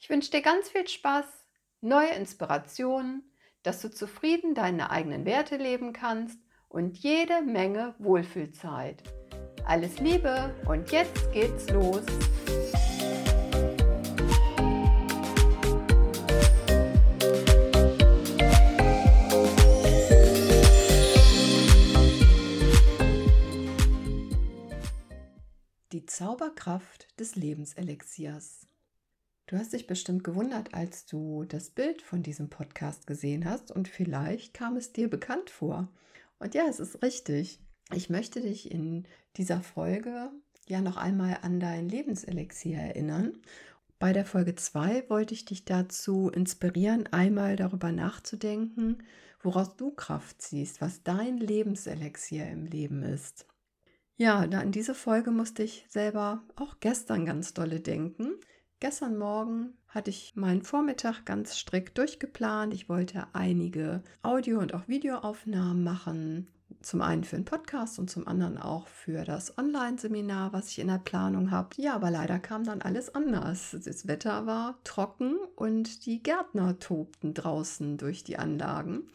Ich wünsche dir ganz viel Spaß, neue Inspirationen, dass du zufrieden deine eigenen Werte leben kannst und jede Menge Wohlfühlzeit. Alles Liebe und jetzt geht's los. Die Zauberkraft des Lebenselixiers. Du hast dich bestimmt gewundert, als du das Bild von diesem Podcast gesehen hast und vielleicht kam es dir bekannt vor. Und ja, es ist richtig. Ich möchte dich in dieser Folge ja noch einmal an dein Lebenselixier erinnern. Bei der Folge 2 wollte ich dich dazu inspirieren, einmal darüber nachzudenken, woraus du Kraft ziehst, was dein Lebenselixier im Leben ist. Ja, an diese Folge musste ich selber auch gestern ganz dolle denken. Gestern Morgen hatte ich meinen Vormittag ganz strikt durchgeplant. Ich wollte einige Audio- und auch Videoaufnahmen machen. Zum einen für den Podcast und zum anderen auch für das Online-Seminar, was ich in der Planung habe. Ja, aber leider kam dann alles anders. Das Wetter war trocken und die Gärtner tobten draußen durch die Anlagen.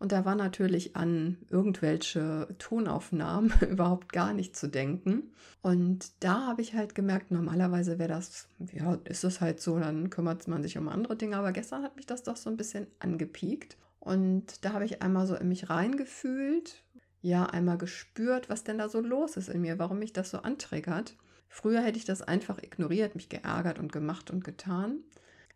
Und da war natürlich an irgendwelche Tonaufnahmen überhaupt gar nicht zu denken. Und da habe ich halt gemerkt, normalerweise wäre das, ja, ist es halt so, dann kümmert man sich um andere Dinge. Aber gestern hat mich das doch so ein bisschen angepiekt. Und da habe ich einmal so in mich reingefühlt, ja, einmal gespürt, was denn da so los ist in mir, warum mich das so antriggert. Früher hätte ich das einfach ignoriert, mich geärgert und gemacht und getan.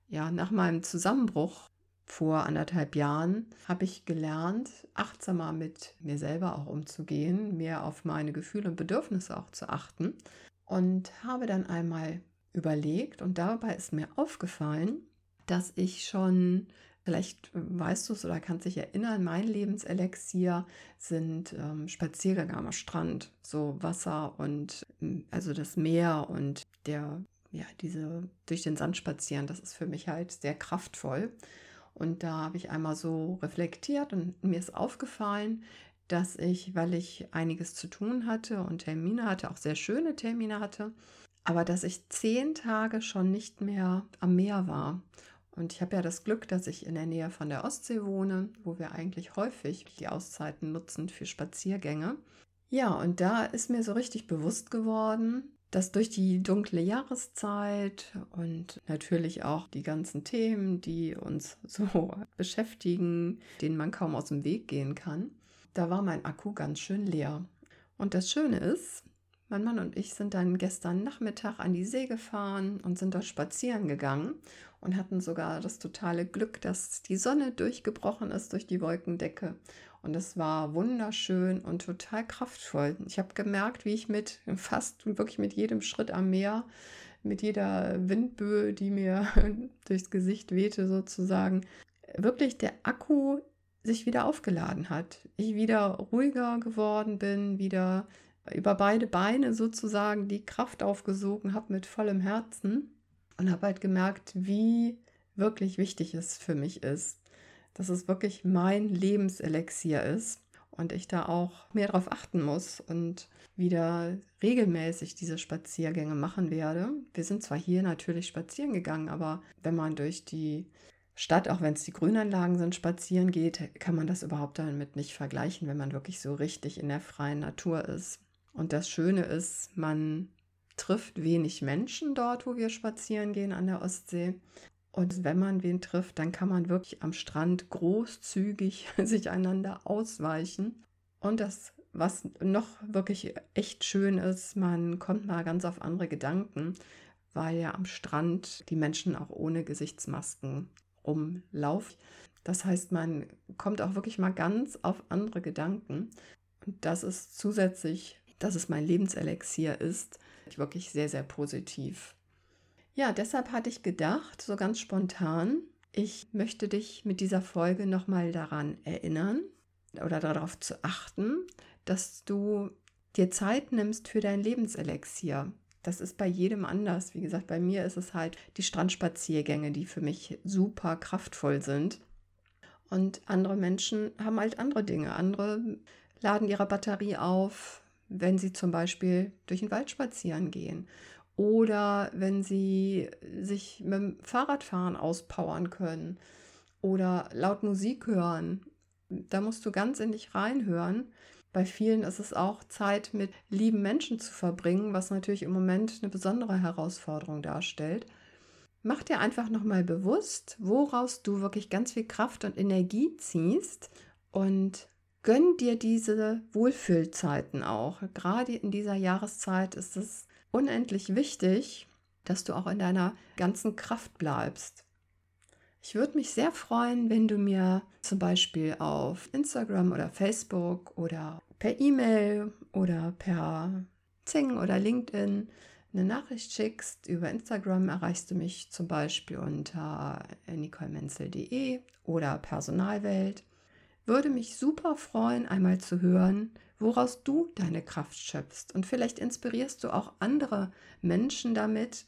Ja, nach meinem Zusammenbruch vor anderthalb Jahren habe ich gelernt, achtsamer mit mir selber auch umzugehen, mehr auf meine Gefühle und Bedürfnisse auch zu achten und habe dann einmal überlegt und dabei ist mir aufgefallen, dass ich schon, vielleicht weißt du es oder kannst dich erinnern, mein Lebenselixier sind ähm, Spaziergänge am Strand, so Wasser und also das Meer und der ja, diese durch den Sand spazieren, das ist für mich halt sehr kraftvoll. Und da habe ich einmal so reflektiert und mir ist aufgefallen, dass ich, weil ich einiges zu tun hatte und Termine hatte, auch sehr schöne Termine hatte, aber dass ich zehn Tage schon nicht mehr am Meer war. Und ich habe ja das Glück, dass ich in der Nähe von der Ostsee wohne, wo wir eigentlich häufig die Auszeiten nutzen für Spaziergänge. Ja, und da ist mir so richtig bewusst geworden, dass durch die dunkle Jahreszeit und natürlich auch die ganzen Themen, die uns so beschäftigen, denen man kaum aus dem Weg gehen kann, da war mein Akku ganz schön leer. Und das Schöne ist, mein Mann und ich sind dann gestern Nachmittag an die See gefahren und sind dort spazieren gegangen und hatten sogar das totale Glück, dass die Sonne durchgebrochen ist durch die Wolkendecke und es war wunderschön und total kraftvoll. Ich habe gemerkt, wie ich mit fast wirklich mit jedem Schritt am Meer, mit jeder Windböe, die mir durchs Gesicht wehte sozusagen, wirklich der Akku sich wieder aufgeladen hat. Ich wieder ruhiger geworden bin, wieder über beide Beine sozusagen die Kraft aufgesogen habe mit vollem Herzen und habe halt gemerkt, wie wirklich wichtig es für mich ist, dass es wirklich mein Lebenselixier ist und ich da auch mehr darauf achten muss und wieder regelmäßig diese Spaziergänge machen werde. Wir sind zwar hier natürlich spazieren gegangen, aber wenn man durch die Stadt, auch wenn es die Grünanlagen sind, spazieren geht, kann man das überhaupt damit nicht vergleichen, wenn man wirklich so richtig in der freien Natur ist. Und das Schöne ist, man trifft wenig Menschen dort, wo wir spazieren gehen an der Ostsee. Und wenn man wen trifft, dann kann man wirklich am Strand großzügig sich einander ausweichen. Und das, was noch wirklich echt schön ist, man kommt mal ganz auf andere Gedanken, weil ja am Strand die Menschen auch ohne Gesichtsmasken rumlaufen. Das heißt, man kommt auch wirklich mal ganz auf andere Gedanken. Und das ist zusätzlich, dass es mein Lebenselixier ist, wirklich sehr, sehr positiv. Ja, deshalb hatte ich gedacht, so ganz spontan, ich möchte dich mit dieser Folge nochmal daran erinnern oder darauf zu achten, dass du dir Zeit nimmst für dein Lebenselixier. Das ist bei jedem anders. Wie gesagt, bei mir ist es halt die Strandspaziergänge, die für mich super kraftvoll sind. Und andere Menschen haben halt andere Dinge. Andere laden ihre Batterie auf, wenn sie zum Beispiel durch den Wald spazieren gehen oder wenn sie sich mit dem Fahrradfahren auspowern können oder laut Musik hören. Da musst du ganz in dich reinhören. Bei vielen ist es auch Zeit mit lieben Menschen zu verbringen, was natürlich im Moment eine besondere Herausforderung darstellt. Mach dir einfach nochmal bewusst, woraus du wirklich ganz viel Kraft und Energie ziehst und gönn dir diese Wohlfühlzeiten auch. Gerade in dieser Jahreszeit ist es unendlich wichtig, dass du auch in deiner ganzen Kraft bleibst. Ich würde mich sehr freuen, wenn du mir zum Beispiel auf Instagram oder Facebook oder per E-Mail oder per Zing oder LinkedIn eine Nachricht schickst. Über Instagram erreichst du mich zum Beispiel unter nicolemenzel.de oder Personalwelt. Würde mich super freuen, einmal zu hören, woraus du deine Kraft schöpfst. Und vielleicht inspirierst du auch andere Menschen damit,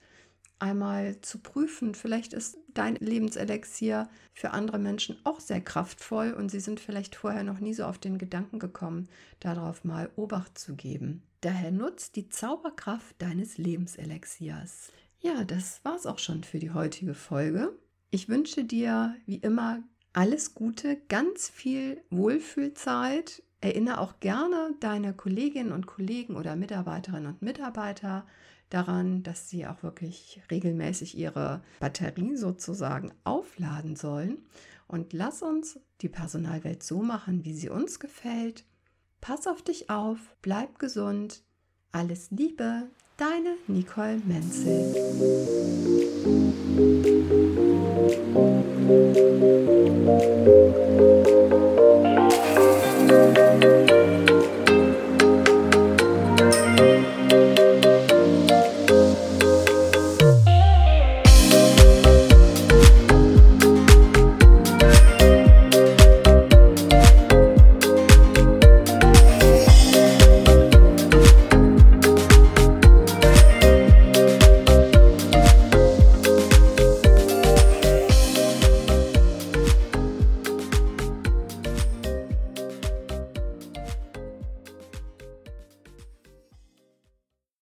einmal zu prüfen. Vielleicht ist dein Lebenselixier für andere Menschen auch sehr kraftvoll und sie sind vielleicht vorher noch nie so auf den Gedanken gekommen, darauf mal Obacht zu geben. Daher nutzt die Zauberkraft deines Lebenselixiers. Ja, das war's auch schon für die heutige Folge. Ich wünsche dir wie immer alles Gute, ganz viel Wohlfühlzeit Erinnere auch gerne deine Kolleginnen und Kollegen oder Mitarbeiterinnen und Mitarbeiter daran, dass sie auch wirklich regelmäßig ihre Batterie sozusagen aufladen sollen. Und lass uns die Personalwelt so machen, wie sie uns gefällt. Pass auf dich auf, bleib gesund. Alles Liebe, deine Nicole Menzel.